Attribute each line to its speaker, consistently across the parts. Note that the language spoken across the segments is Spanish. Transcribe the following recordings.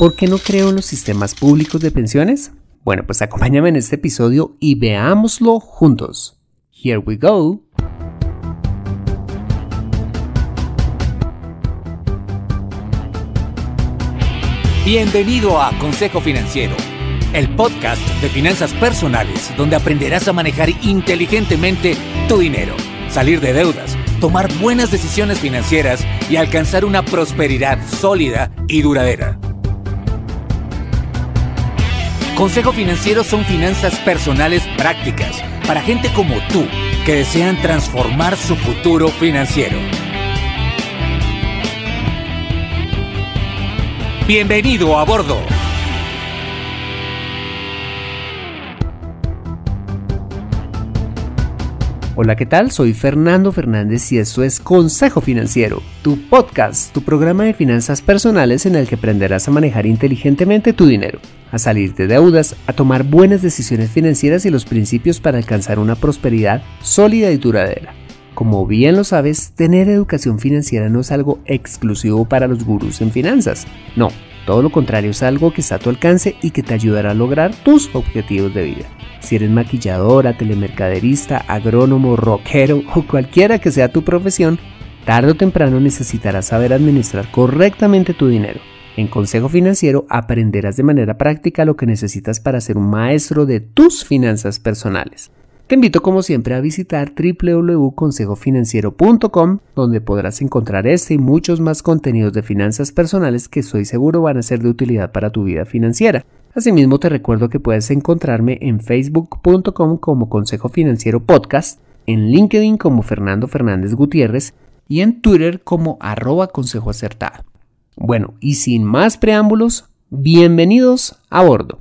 Speaker 1: ¿Por qué no creo en los sistemas públicos de pensiones? Bueno, pues acompáñame en este episodio y veámoslo juntos. Here we go.
Speaker 2: Bienvenido a Consejo Financiero, el podcast de finanzas personales donde aprenderás a manejar inteligentemente tu dinero, salir de deudas, tomar buenas decisiones financieras y alcanzar una prosperidad sólida y duradera. Consejo Financiero son finanzas personales prácticas para gente como tú que desean transformar su futuro financiero. Bienvenido a bordo.
Speaker 1: Hola, ¿qué tal? Soy Fernando Fernández y esto es Consejo Financiero, tu podcast, tu programa de finanzas personales en el que aprenderás a manejar inteligentemente tu dinero, a salir de deudas, a tomar buenas decisiones financieras y los principios para alcanzar una prosperidad sólida y duradera. Como bien lo sabes, tener educación financiera no es algo exclusivo para los gurús en finanzas. No, todo lo contrario es algo que está a tu alcance y que te ayudará a lograr tus objetivos de vida. Si eres maquilladora, telemercaderista, agrónomo, rockero o cualquiera que sea tu profesión, tarde o temprano necesitarás saber administrar correctamente tu dinero. En Consejo Financiero aprenderás de manera práctica lo que necesitas para ser un maestro de tus finanzas personales. Te invito como siempre a visitar www.consejofinanciero.com donde podrás encontrar este y muchos más contenidos de finanzas personales que estoy seguro van a ser de utilidad para tu vida financiera. Asimismo te recuerdo que puedes encontrarme en facebook.com como Consejo Financiero Podcast, en LinkedIn como Fernando Fernández Gutiérrez y en Twitter como arroba consejo acertado. Bueno, y sin más preámbulos, bienvenidos a bordo.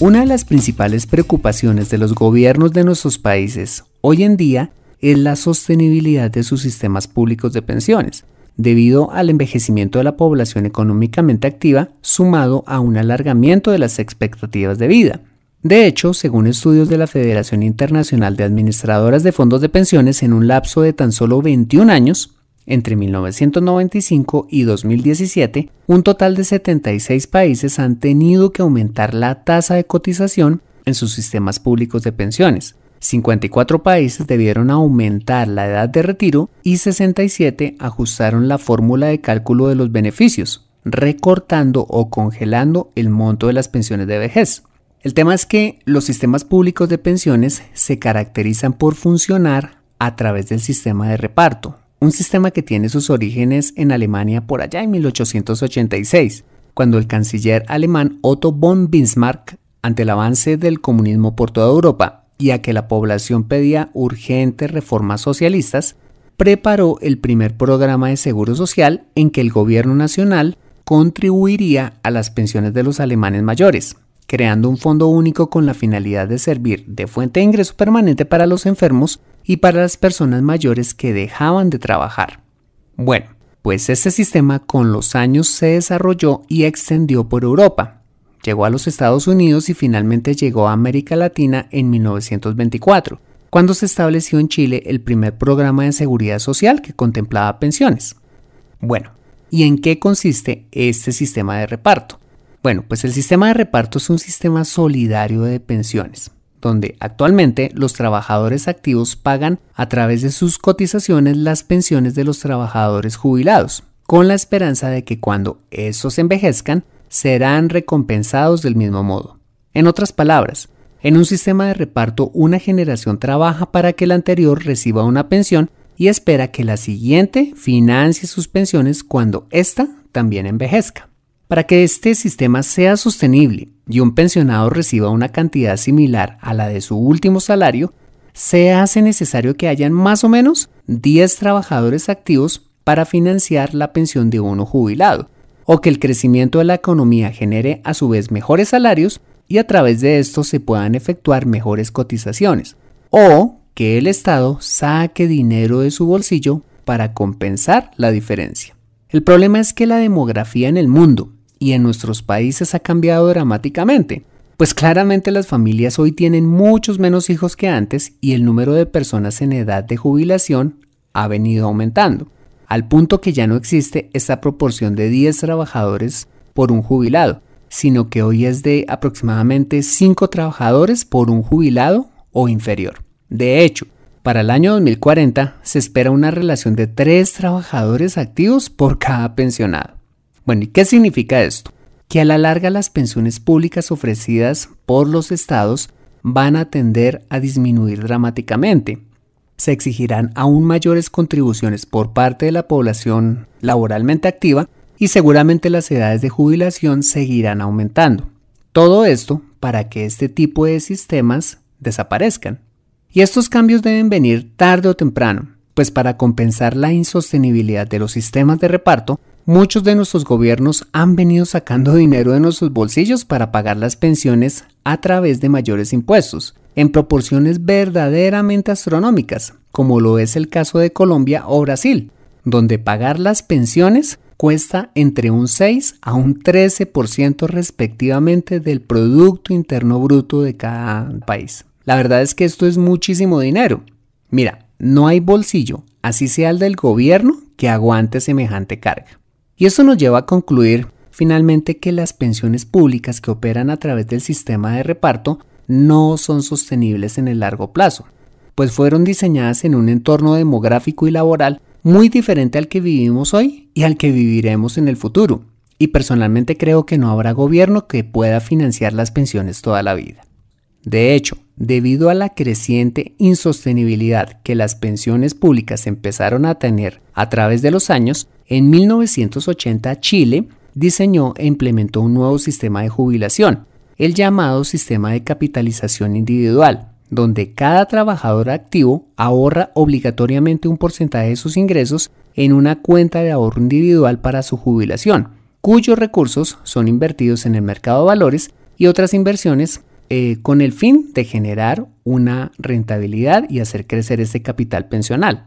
Speaker 1: Una de las principales preocupaciones de los gobiernos de nuestros países hoy en día es la sostenibilidad de sus sistemas públicos de pensiones, debido al envejecimiento de la población económicamente activa, sumado a un alargamiento de las expectativas de vida. De hecho, según estudios de la Federación Internacional de Administradoras de Fondos de Pensiones en un lapso de tan solo 21 años, entre 1995 y 2017, un total de 76 países han tenido que aumentar la tasa de cotización en sus sistemas públicos de pensiones. 54 países debieron aumentar la edad de retiro y 67 ajustaron la fórmula de cálculo de los beneficios, recortando o congelando el monto de las pensiones de vejez. El tema es que los sistemas públicos de pensiones se caracterizan por funcionar a través del sistema de reparto, un sistema que tiene sus orígenes en Alemania por allá en 1886, cuando el canciller alemán Otto von Bismarck, ante el avance del comunismo por toda Europa y a que la población pedía urgentes reformas socialistas, preparó el primer programa de seguro social en que el gobierno nacional contribuiría a las pensiones de los alemanes mayores, creando un fondo único con la finalidad de servir de fuente de ingreso permanente para los enfermos y para las personas mayores que dejaban de trabajar. Bueno, pues este sistema con los años se desarrolló y extendió por Europa. Llegó a los Estados Unidos y finalmente llegó a América Latina en 1924, cuando se estableció en Chile el primer programa de seguridad social que contemplaba pensiones. Bueno, ¿y en qué consiste este sistema de reparto? Bueno, pues el sistema de reparto es un sistema solidario de pensiones donde actualmente los trabajadores activos pagan a través de sus cotizaciones las pensiones de los trabajadores jubilados, con la esperanza de que cuando estos envejezcan serán recompensados del mismo modo. En otras palabras, en un sistema de reparto una generación trabaja para que la anterior reciba una pensión y espera que la siguiente financie sus pensiones cuando ésta también envejezca. Para que este sistema sea sostenible y un pensionado reciba una cantidad similar a la de su último salario, se hace necesario que hayan más o menos 10 trabajadores activos para financiar la pensión de uno jubilado, o que el crecimiento de la economía genere a su vez mejores salarios y a través de esto se puedan efectuar mejores cotizaciones, o que el Estado saque dinero de su bolsillo para compensar la diferencia. El problema es que la demografía en el mundo y en nuestros países ha cambiado dramáticamente, pues claramente las familias hoy tienen muchos menos hijos que antes y el número de personas en edad de jubilación ha venido aumentando, al punto que ya no existe esta proporción de 10 trabajadores por un jubilado, sino que hoy es de aproximadamente 5 trabajadores por un jubilado o inferior. De hecho, para el año 2040 se espera una relación de 3 trabajadores activos por cada pensionado. Bueno, ¿y qué significa esto? Que a la larga las pensiones públicas ofrecidas por los estados van a tender a disminuir dramáticamente. Se exigirán aún mayores contribuciones por parte de la población laboralmente activa y seguramente las edades de jubilación seguirán aumentando. Todo esto para que este tipo de sistemas desaparezcan. Y estos cambios deben venir tarde o temprano, pues para compensar la insostenibilidad de los sistemas de reparto, muchos de nuestros gobiernos han venido sacando dinero de nuestros bolsillos para pagar las pensiones a través de mayores impuestos, en proporciones verdaderamente astronómicas, como lo es el caso de Colombia o Brasil, donde pagar las pensiones cuesta entre un 6 a un 13% respectivamente del Producto Interno Bruto de cada país. La verdad es que esto es muchísimo dinero. Mira, no hay bolsillo, así sea el del gobierno, que aguante semejante carga. Y esto nos lleva a concluir finalmente que las pensiones públicas que operan a través del sistema de reparto no son sostenibles en el largo plazo, pues fueron diseñadas en un entorno demográfico y laboral muy diferente al que vivimos hoy y al que viviremos en el futuro. Y personalmente creo que no habrá gobierno que pueda financiar las pensiones toda la vida. De hecho, debido a la creciente insostenibilidad que las pensiones públicas empezaron a tener a través de los años, en 1980 Chile diseñó e implementó un nuevo sistema de jubilación, el llamado sistema de capitalización individual, donde cada trabajador activo ahorra obligatoriamente un porcentaje de sus ingresos en una cuenta de ahorro individual para su jubilación, cuyos recursos son invertidos en el mercado de valores y otras inversiones eh, con el fin de generar una rentabilidad y hacer crecer ese capital pensional.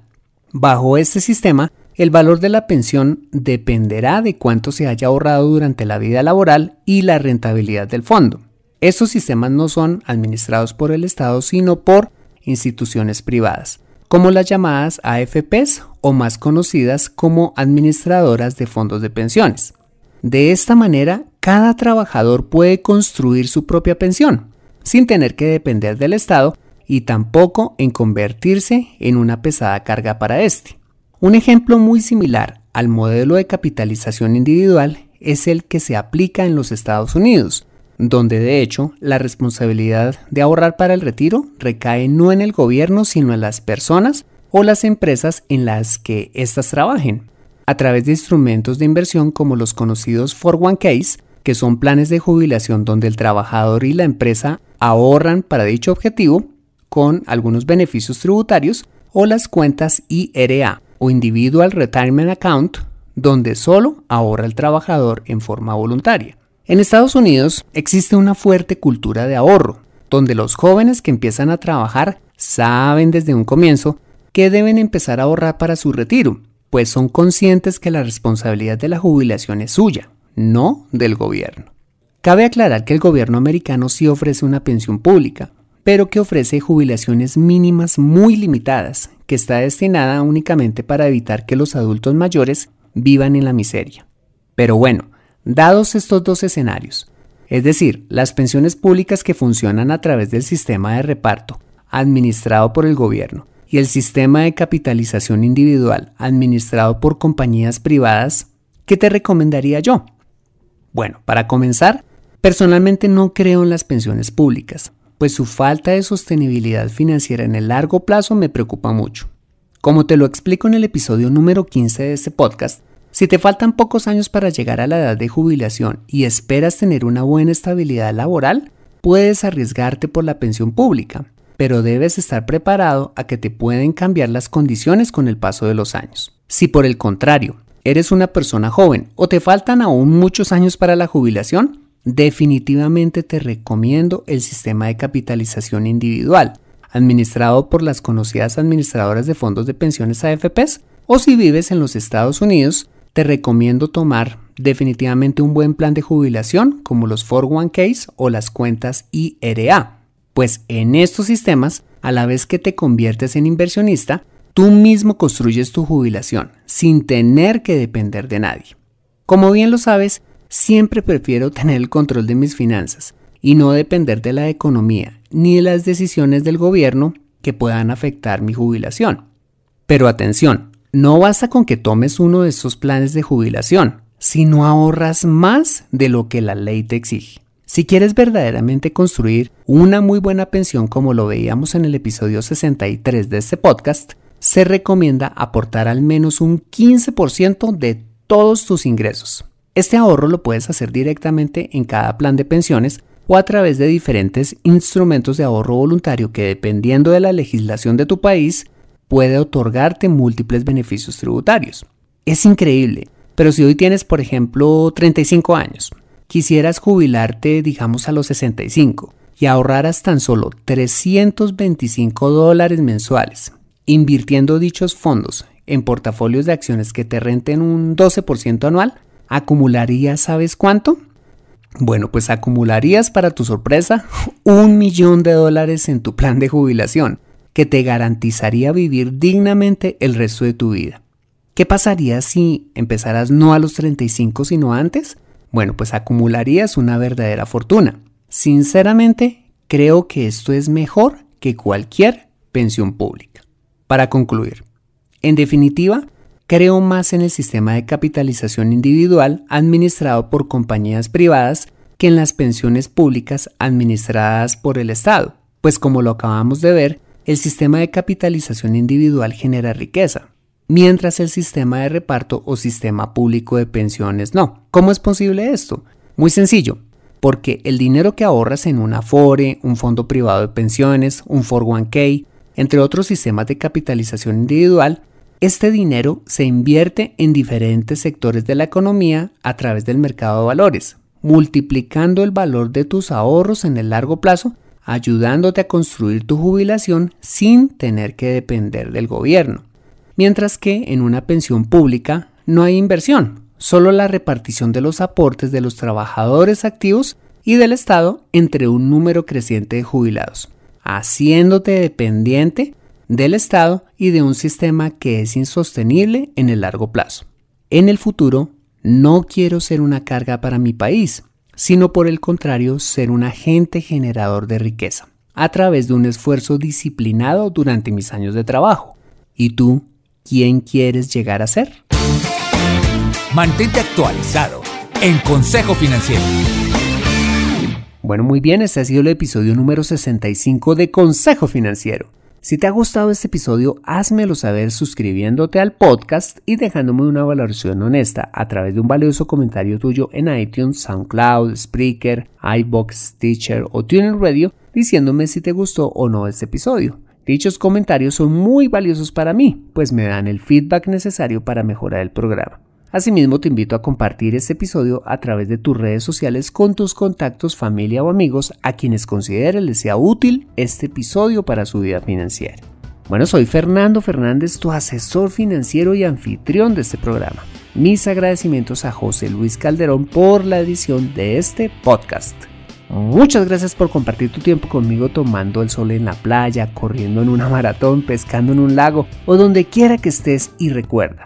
Speaker 1: Bajo este sistema, el valor de la pensión dependerá de cuánto se haya ahorrado durante la vida laboral y la rentabilidad del fondo. Estos sistemas no son administrados por el Estado, sino por instituciones privadas, como las llamadas AFPs o más conocidas como administradoras de fondos de pensiones. De esta manera, cada trabajador puede construir su propia pensión, sin tener que depender del Estado y tampoco en convertirse en una pesada carga para este. Un ejemplo muy similar al modelo de capitalización individual es el que se aplica en los Estados Unidos, donde de hecho la responsabilidad de ahorrar para el retiro recae no en el gobierno sino en las personas o las empresas en las que éstas trabajen, a través de instrumentos de inversión como los conocidos 401ks, que son planes de jubilación donde el trabajador y la empresa ahorran para dicho objetivo con algunos beneficios tributarios o las cuentas IRA o Individual Retirement Account donde solo ahorra el trabajador en forma voluntaria. En Estados Unidos existe una fuerte cultura de ahorro, donde los jóvenes que empiezan a trabajar saben desde un comienzo que deben empezar a ahorrar para su retiro, pues son conscientes que la responsabilidad de la jubilación es suya, no del gobierno. Cabe aclarar que el gobierno americano sí ofrece una pensión pública, pero que ofrece jubilaciones mínimas muy limitadas, que está destinada únicamente para evitar que los adultos mayores vivan en la miseria. Pero bueno, dados estos dos escenarios, es decir, las pensiones públicas que funcionan a través del sistema de reparto administrado por el gobierno y el sistema de capitalización individual administrado por compañías privadas, ¿qué te recomendaría yo? Bueno, para comenzar, Personalmente no creo en las pensiones públicas, pues su falta de sostenibilidad financiera en el largo plazo me preocupa mucho. Como te lo explico en el episodio número 15 de este podcast, si te faltan pocos años para llegar a la edad de jubilación y esperas tener una buena estabilidad laboral, puedes arriesgarte por la pensión pública, pero debes estar preparado a que te pueden cambiar las condiciones con el paso de los años. Si por el contrario, eres una persona joven o te faltan aún muchos años para la jubilación, definitivamente te recomiendo el sistema de capitalización individual, administrado por las conocidas administradoras de fondos de pensiones AFPs, o si vives en los Estados Unidos, te recomiendo tomar definitivamente un buen plan de jubilación como los 401ks o las cuentas IRA, pues en estos sistemas, a la vez que te conviertes en inversionista, tú mismo construyes tu jubilación sin tener que depender de nadie. Como bien lo sabes, siempre prefiero tener el control de mis finanzas y no depender de la economía ni de las decisiones del gobierno que puedan afectar mi jubilación. Pero atención, no basta con que tomes uno de estos planes de jubilación, sino ahorras más de lo que la ley te exige. Si quieres verdaderamente construir una muy buena pensión como lo veíamos en el episodio 63 de este podcast, se recomienda aportar al menos un 15% de todos tus ingresos. Este ahorro lo puedes hacer directamente en cada plan de pensiones o a través de diferentes instrumentos de ahorro voluntario que dependiendo de la legislación de tu país puede otorgarte múltiples beneficios tributarios. Es increíble, pero si hoy tienes por ejemplo 35 años, quisieras jubilarte digamos a los 65 y ahorraras tan solo 325 dólares mensuales, invirtiendo dichos fondos en portafolios de acciones que te renten un 12% anual, acumularías, ¿sabes cuánto? Bueno, pues acumularías para tu sorpresa un millón de dólares en tu plan de jubilación, que te garantizaría vivir dignamente el resto de tu vida. ¿Qué pasaría si empezaras no a los 35 sino antes? Bueno, pues acumularías una verdadera fortuna. Sinceramente, creo que esto es mejor que cualquier pensión pública. Para concluir, en definitiva, creo más en el sistema de capitalización individual administrado por compañías privadas que en las pensiones públicas administradas por el Estado, pues como lo acabamos de ver, el sistema de capitalización individual genera riqueza, mientras el sistema de reparto o sistema público de pensiones no. ¿Cómo es posible esto? Muy sencillo, porque el dinero que ahorras en un Afore, un fondo privado de pensiones, un 401k, entre otros sistemas de capitalización individual, este dinero se invierte en diferentes sectores de la economía a través del mercado de valores, multiplicando el valor de tus ahorros en el largo plazo, ayudándote a construir tu jubilación sin tener que depender del gobierno. Mientras que en una pensión pública no hay inversión, solo la repartición de los aportes de los trabajadores activos y del Estado entre un número creciente de jubilados, haciéndote dependiente del Estado y de un sistema que es insostenible en el largo plazo. En el futuro, no quiero ser una carga para mi país, sino por el contrario ser un agente generador de riqueza, a través de un esfuerzo disciplinado durante mis años de trabajo. ¿Y tú, quién quieres llegar a ser?
Speaker 2: Mantente actualizado en Consejo Financiero.
Speaker 1: Bueno, muy bien, este ha sido el episodio número 65 de Consejo Financiero. Si te ha gustado este episodio, házmelo saber suscribiéndote al podcast y dejándome una valoración honesta a través de un valioso comentario tuyo en iTunes, SoundCloud, Spreaker, iBox, Stitcher o TuneIn Radio diciéndome si te gustó o no este episodio. Dichos comentarios son muy valiosos para mí, pues me dan el feedback necesario para mejorar el programa. Asimismo, te invito a compartir este episodio a través de tus redes sociales con tus contactos, familia o amigos a quienes consideres les sea útil este episodio para su vida financiera. Bueno, soy Fernando Fernández, tu asesor financiero y anfitrión de este programa. Mis agradecimientos a José Luis Calderón por la edición de este podcast. Muchas gracias por compartir tu tiempo conmigo tomando el sol en la playa, corriendo en una maratón, pescando en un lago o donde quiera que estés y recuerda.